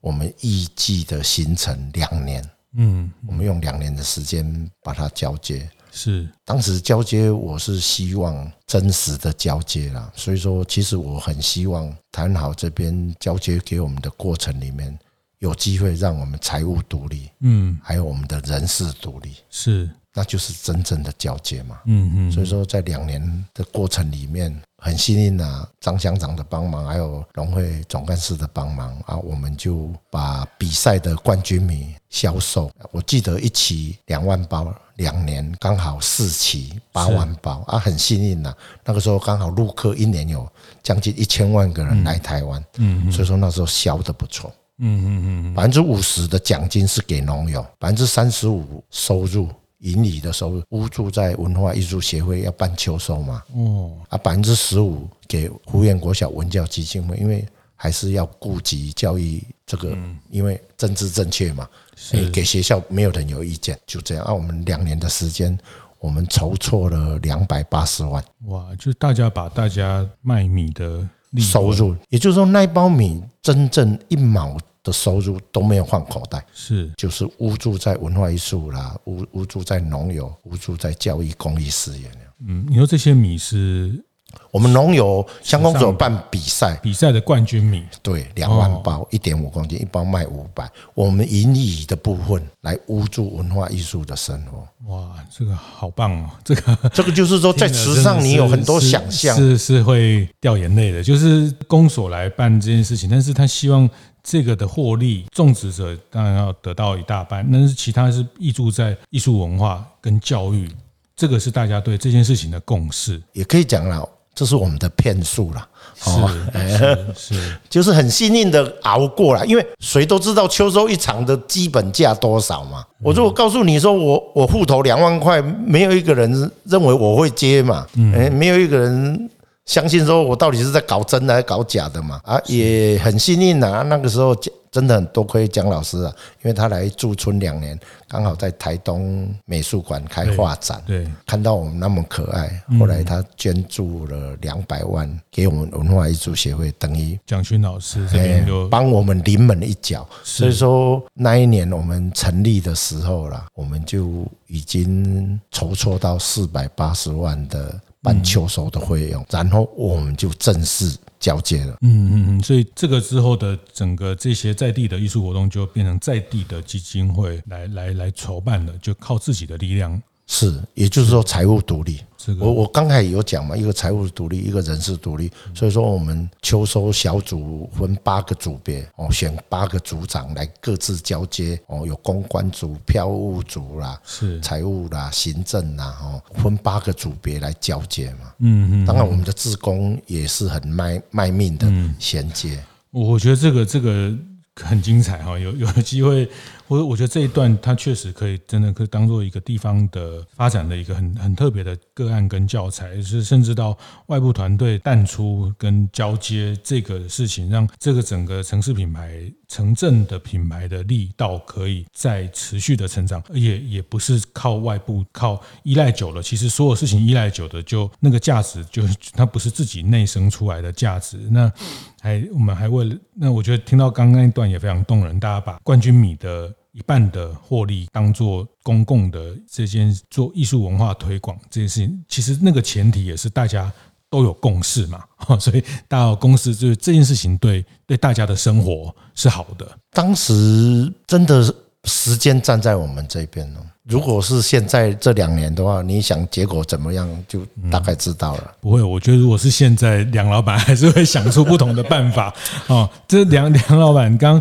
我们预计的行程两年，嗯，我们用两年的时间把它交接。是，当时交接我是希望真实的交接啦，所以说其实我很希望谈好这边交接给我们的过程里面有机会让我们财务独立，嗯，还有我们的人事独立，是，那就是真正的交接嘛，嗯嗯，所以说在两年的过程里面。很幸运啊，张乡长的帮忙，还有农会总干事的帮忙啊，我们就把比赛的冠军米销售。我记得一期两万包，两年刚好四期八万包啊，很幸运呐。那个时候刚好陆客一年有将近一千万个人来台湾，嗯，所以说那时候销的不错，嗯嗯嗯，百分之五十的奖金是给农友，百分之三十五收入。盈利的收入，屋住在文化艺术协会要办秋收嘛，哦，啊，百分之十五给湖苑国小文教基金会，因为还是要顾及教育这个，因为政治正确嘛，所以给学校没有人有意见，就这样。啊，我们两年的时间，我们筹措了两百八十万。哇，就是大家把大家卖米的收入，也就是说那一包米真正一毛。的收入都没有放口袋，是就是屋住在文化艺术啦，屋屋住在农友，无助在教育公益事业。嗯，你说这些米是？我们农友乡公所办比赛，比赛的冠军米，对，两万包，一点五公斤，一包卖五百。我们盈余的部分来屋住文化艺术的生活。哇，这个好棒哦！这个这个就是说，在池上你有很多想象，是是会掉眼泪的。就是公所来办这件事情，但是他希望这个的获利，种植者当然要得到一大半，但是其他是挹注在艺术文化跟教育，这个是大家对这件事情的共识，也可以讲了。这是我们的骗术了，是是，就是很幸运的熬过来，因为谁都知道秋收一场的基本价多少嘛。我如果告诉你说我我户头两万块，没有一个人认为我会接嘛，哎，没有一个人相信说我到底是在搞真的还是搞假的嘛。啊，也很幸运啊，那个时候。真的很多亏蒋老师啊，因为他来驻村两年，刚好在台东美术馆开画展，对，看到我们那么可爱，后来他捐助了两百万给我们文化艺术协会，等于蒋勋老师这边就帮我们临门一脚。所以说那一年我们成立的时候啦，我们就已经筹措到四百八十万的办秋收的费用，然后我们就正式。交接了，嗯嗯嗯，所以这个之后的整个这些在地的艺术活动就变成在地的基金会来来来筹办了，就靠自己的力量。是，也就是说财务独立。我我刚才有讲嘛，一个财务独立，一个人事独立。所以说我们秋收小组分八个组别哦，选八个组长来各自交接哦，有公关组、票务组啦，是财务啦、行政啦，哦，分八个组别来交接嘛。嗯嗯。当然我们的职工也是很卖卖命的衔接。我觉得这个这个很精彩哈，有有机会。我我觉得这一段它确实可以真的可以当做一个地方的发展的一个很很特别的个案跟教材，是甚至到外部团队淡出跟交接这个事情，让这个整个城市品牌、城镇的品牌的力道可以再持续的成长，也也不是靠外部靠依赖久了，其实所有事情依赖久的就那个价值就它不是自己内生出来的价值，那。还，我们还为了那，我觉得听到刚刚那段也非常动人。大家把冠军米的一半的获利当做公共的这件做艺术文化推广这件事情，其实那个前提也是大家都有共识嘛，所以大家有共识，就是这件事情对对大家的生活是好的。当时真的时间站在我们这边了。如果是现在这两年的话，你想结果怎么样，就大概知道了。嗯、不会，我觉得如果是现在，梁老板还是会想出不同的办法。哦，这梁梁老板刚。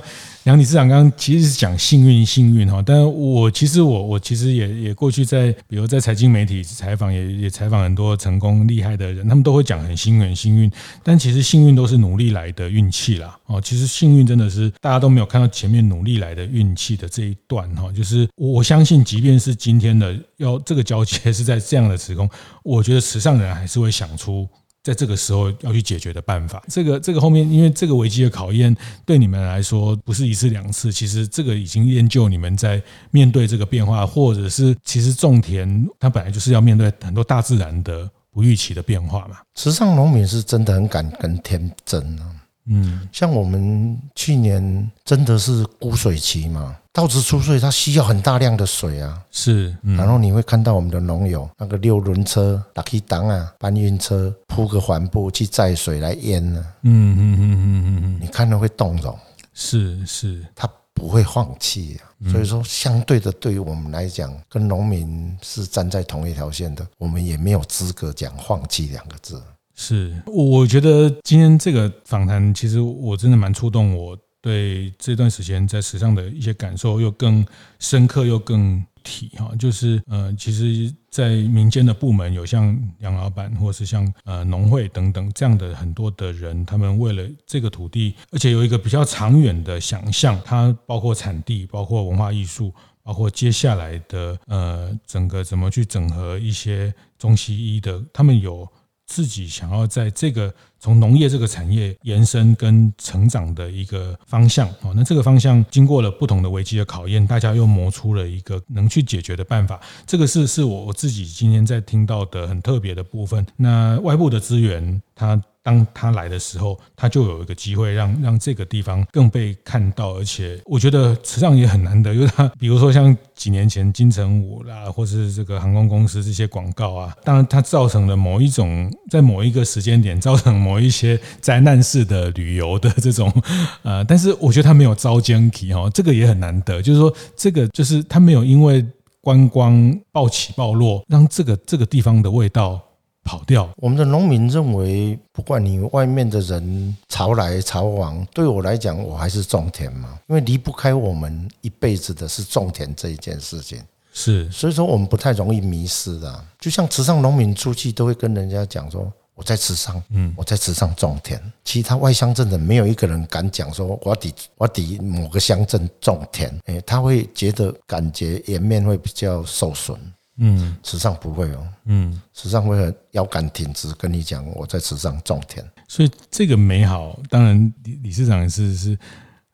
杨理事长刚刚其实是讲幸运，幸运哈，但我其实我我其实也也过去在，比如在财经媒体采访，也也采访很多成功厉害的人，他们都会讲很幸运，很幸运，但其实幸运都是努力来的运气啦。哦，其实幸运真的是大家都没有看到前面努力来的运气的这一段哈，就是我相信，即便是今天的要这个交接是在这样的时空，我觉得时尚人还是会想出。在这个时候要去解决的办法，这个这个后面，因为这个危机的考验对你们来说不是一次两次，其实这个已经练就你们在面对这个变化，或者是其实种田它本来就是要面对很多大自然的不预期的变化嘛。时尚农民是真的很敢跟天争啊。嗯，像我们去年真的是枯水期嘛，稻子出穗，它需要很大量的水啊。是，嗯、然后你会看到我们的农友那个六轮车、拉气档啊、搬运车铺个环布去载水来淹呢。嗯嗯嗯嗯嗯，你看了会动容。是是，他不会放弃啊。所以说，相对的，对于我们来讲，跟农民是站在同一条线的，我们也没有资格讲放弃两个字。是，我觉得今天这个访谈，其实我真的蛮触动。我对这段时间在池上的一些感受又更深刻，又更体哈，就是呃，其实，在民间的部门有像杨老板，或是像呃农会等等这样的很多的人，他们为了这个土地，而且有一个比较长远的想象，它包括产地，包括文化艺术，包括接下来的呃整个怎么去整合一些中西医的，他们有。自己想要在这个从农业这个产业延伸跟成长的一个方向，哦，那这个方向经过了不同的危机的考验，大家又磨出了一个能去解决的办法。这个是是我我自己今天在听到的很特别的部分。那外部的资源，它。当他来的时候，他就有一个机会让让这个地方更被看到，而且我觉得池上也很难得，因为他比如说像几年前金城武啦，或是这个航空公司这些广告啊，当然它造成了某一种在某一个时间点造成某一些灾难式的旅游的这种 呃，但是我觉得他没有遭奸体哈，这个也很难得，就是说这个就是他没有因为观光暴起暴落，让这个这个地方的味道。跑掉。我们的农民认为，不管你外面的人潮来潮往，对我来讲，我还是种田嘛，因为离不开我们一辈子的是种田这一件事情。是，所以说我们不太容易迷失的。就像池上农民出去都会跟人家讲说，我在池上，嗯，我在池上种田。其他外乡镇的没有一个人敢讲说，我抵我抵某个乡镇种田，诶，他会觉得感觉颜面会比较受损。嗯，池上不会哦。嗯，池上会很腰杆挺直，跟你讲我在池上种田。所以这个美好，当然李理事长也是是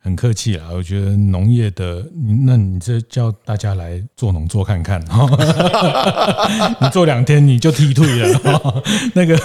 很客气啊。我觉得农业的，那你这叫大家来做农做看看哈。你做两天你就踢退了，那个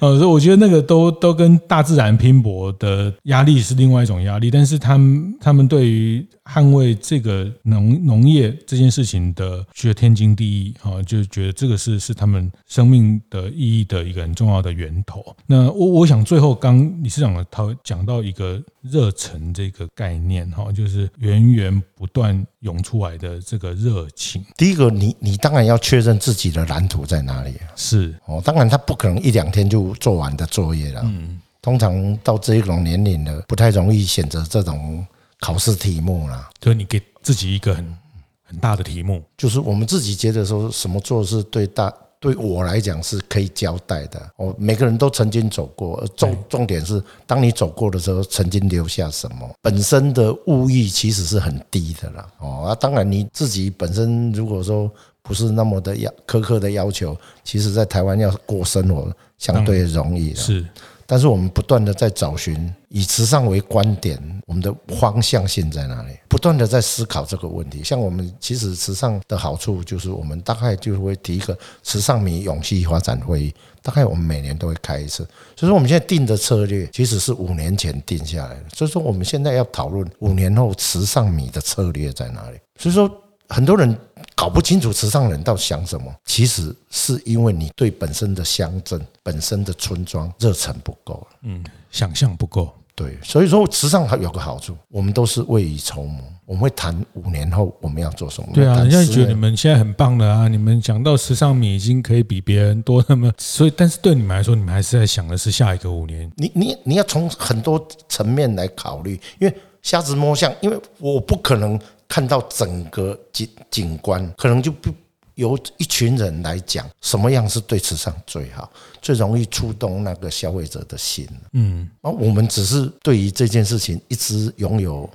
呃，所以我觉得那个都都跟大自然拼搏的压力是另外一种压力，但是他们他们对于。捍卫这个农农业这件事情的，觉得天经地义啊，就觉得这个是是他们生命的意义的一个很重要的源头。那我我想最后刚理事长他讲到一个热忱这个概念哈，就是源源不断涌出来的这个热情。第一个，你你当然要确认自己的蓝图在哪里是哦，当然他不可能一两天就做完的作业了。嗯，通常到这一种年龄了，不太容易选择这种。考试题目啦，就是你给自己一个很很大的题目，就是我们自己觉得说什么做是对大对我来讲是可以交代的。哦，每个人都曾经走过，重重点是，当你走过的时候，曾经留下什么？本身的物欲其实是很低的啦。哦，啊，当然你自己本身如果说不是那么的要苛刻的要求，其实在台湾要过生活相对容易。是。但是我们不断的在找寻以时尚为观点，我们的方向性在哪里？不断的在思考这个问题。像我们其实时尚的好处就是，我们大概就会提一个时尚米永续发展会议，大概我们每年都会开一次。所以说我们现在定的策略其实是五年前定下来的。所以说我们现在要讨论五年后时尚米的策略在哪里？所以说很多人。搞不清楚时尚人到底想什么，其实是因为你对本身的乡镇、本身的村庄热忱不够，嗯，想象不够。对，所以说时尚还有个好处，我们都是未雨绸缪，我们会谈五年后我们要做什么。对啊，人家觉得你们现在很棒了啊，你们讲到时尚米已经可以比别人多那么，所以但是对你们来说，你们还是在想的是下一个五年。你你你要从很多层面来考虑，因为瞎子摸象，因为我不可能。看到整个景景观，可能就不由一群人来讲什么样是对时尚最好，最容易触动那个消费者的心。嗯，而我们只是对于这件事情一直拥有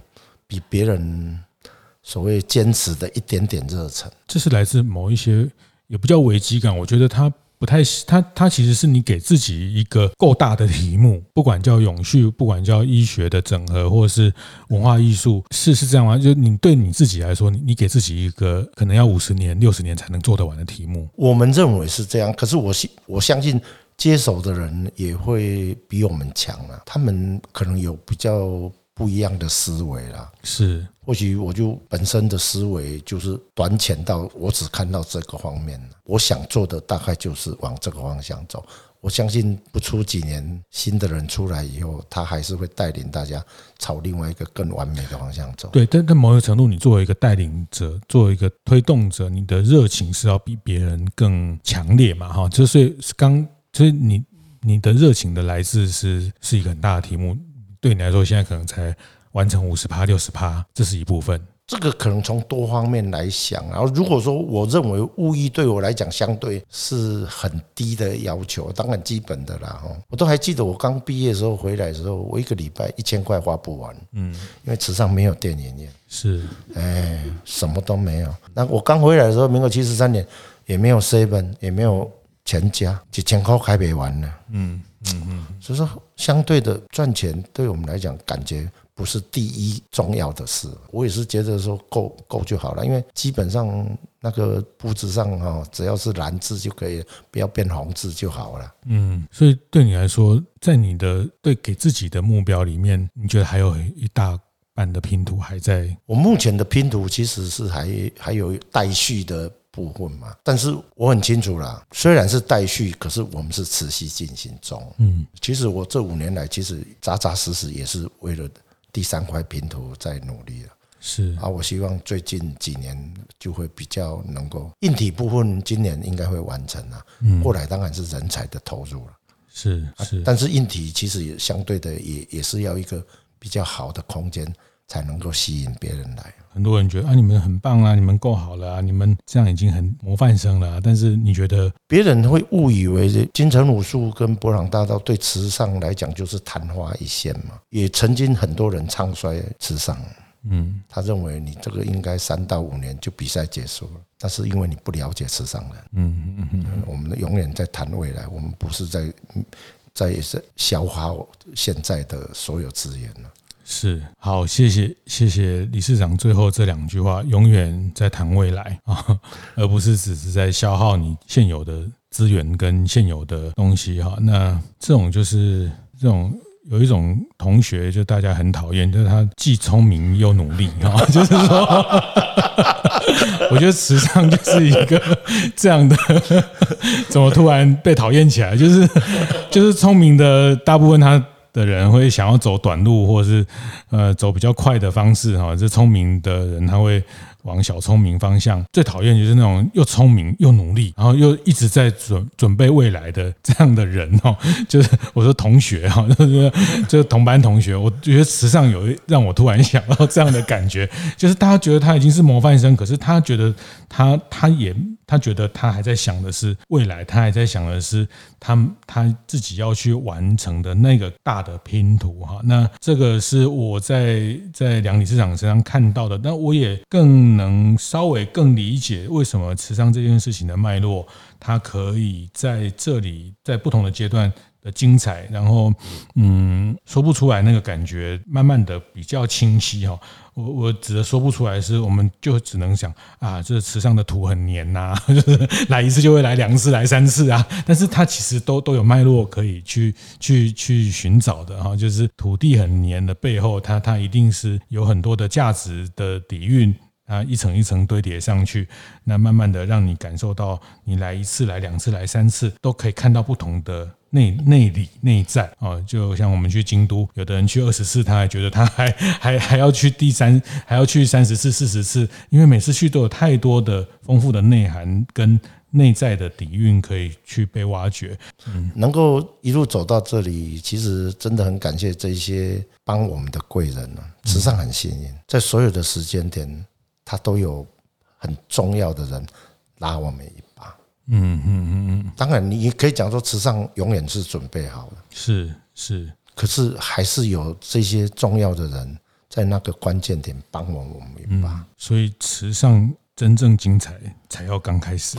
比别人所谓坚持的一点点热忱。这是来自某一些也不叫危机感，我觉得他。不太，它它其实是你给自己一个够大的题目，不管叫永续，不管叫医学的整合，或者是文化艺术，是是这样吗？就你对你自己来说，你你给自己一个可能要五十年、六十年才能做得完的题目。我们认为是这样，可是我信我相信接手的人也会比我们强啊，他们可能有比较。不一样的思维啦，是或许我就本身的思维就是短浅到我只看到这个方面，我想做的大概就是往这个方向走。我相信不出几年，新的人出来以后，他还是会带领大家朝另外一个更完美的方向走。对，但在某种程度，你作为一个带领者，作为一个推动者，你的热情是要比别人更强烈嘛？哈，就是刚，所以你你的热情的来自是是一个很大的题目。对你来说，现在可能才完成五十趴、六十趴，这是一部分。这个可能从多方面来想。然后，如果说我认为物欲对我来讲相对是很低的要求，当然基本的啦。哈，我都还记得我刚毕业的时候回来的时候，我一个礼拜一千块花不完。嗯，因为池上没有电影院，是，哎，什么都没有。那我刚回来的时候，民国七十三年，也没有 seven，也没有全家，几千块开没完呢。嗯。嗯嗯，所以说相对的赚钱对我们来讲，感觉不是第一重要的事。我也是觉得说够够就好了，因为基本上那个布置上哈，只要是蓝字就可以，不要变红字就好了。嗯，所以对你来说，在你的对给自己的目标里面，你觉得还有一大半的拼图还在？我目前的拼图其实是还还有待续的。部分嘛，但是我很清楚啦，虽然是待续，可是我们是持续进行中。嗯，其实我这五年来，其实扎扎实实也是为了第三块拼图在努力了。是啊，我希望最近几年就会比较能够硬体部分，今年应该会完成了。嗯，过来当然是人才的投入了。是是，但是硬体其实也相对的也也是要一个比较好的空间。才能够吸引别人来。很多人觉得啊，你们很棒啊，你们够好了啊，你们这样已经很模范生了。但是你觉得别人会误以为金城武术跟博朗大道对池上来讲就是昙花一现嘛？也曾经很多人唱衰池上，嗯，他认为你这个应该三到五年就比赛结束了。但是因为你不了解池上人，嗯嗯嗯，我们永远在谈未来，我们不是在在消耗现在的所有资源了。是好，谢谢谢谢理事长最后这两句话，永远在谈未来 啊，而不是只是在消耗你现有的资源跟现有的东西哈。那这种就是这种有一种同学，就大家很讨厌，就是他既聪明又努力啊，就是说，我觉得池上就是一个这样的，怎么突然被讨厌起来？就是就是聪明的大部分他。的人会想要走短路，或者是呃走比较快的方式哈。这聪明的人他会往小聪明方向。最讨厌就是那种又聪明又努力，然后又一直在准准备未来的这样的人哈。就是我说同学哈，就是就是同班同学。我觉得池上有让我突然想到这样的感觉，就是大家觉得他已经是模范生，可是他觉得他他也他觉得他还在想的是未来，他还在想的是他他自己要去完成的那个大的拼图哈。那这个是我在在梁理事长身上看到的，那我也更能稍微更理解为什么池上这件事情的脉络，他可以在这里在不同的阶段。精彩，然后嗯，说不出来那个感觉，慢慢的比较清晰哈。我我指的说不出来，是我们就只能想啊，这池上的土很黏呐，就是来一次就会来两次，来三次啊。但是它其实都都有脉络可以去去去寻找的哈，就是土地很黏的背后，它它一定是有很多的价值的底蕴。啊，一层一层堆叠上去，那慢慢的让你感受到，你来一次、来两次、来三次，都可以看到不同的内内里内在啊。就像我们去京都，有的人去二十次，他还觉得他还还还要去第三，还要去三十次、四十次，因为每次去都有太多的丰富的内涵跟内在的底蕴可以去被挖掘。嗯，能够一路走到这里，其实真的很感谢这些帮我们的贵人呢。池上很幸运，在所有的时间点。他都有很重要的人拉我们一把，嗯嗯嗯嗯。当然，你也可以讲说，池上永远是准备好了，是是。可是还是有这些重要的人在那个关键点帮我们一把。所以，池上真正精彩才要刚开始。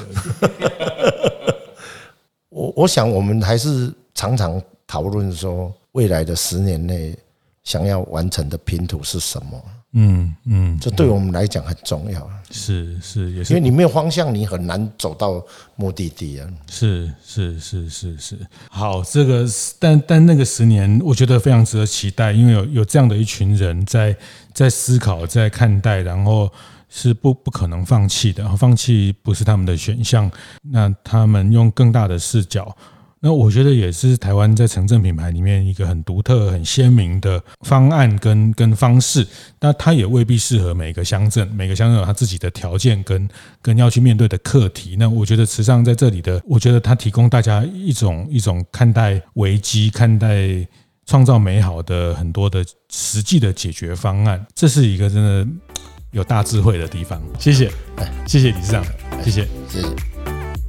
我我想，我们还是常常讨论说，未来的十年内想要完成的拼图是什么。嗯嗯，这对我们来讲很重要。是是，也是，因为你没有方向，你很难走到目的地啊。是是是是是。好，这个但但那个十年，我觉得非常值得期待，因为有有这样的一群人在在思考，在看待，然后是不不可能放弃的，放弃不是他们的选项。那他们用更大的视角。那我觉得也是台湾在城镇品牌里面一个很独特、很鲜明的方案跟跟方式，那它也未必适合每个乡镇，每个乡镇有它自己的条件跟跟要去面对的课题。那我觉得池上在这里的，我觉得它提供大家一种一种看待危机、看待创造美好的很多的实际的解决方案，这是一个真的有大智慧的地方。谢谢，谢谢理事长，谢谢，谢谢。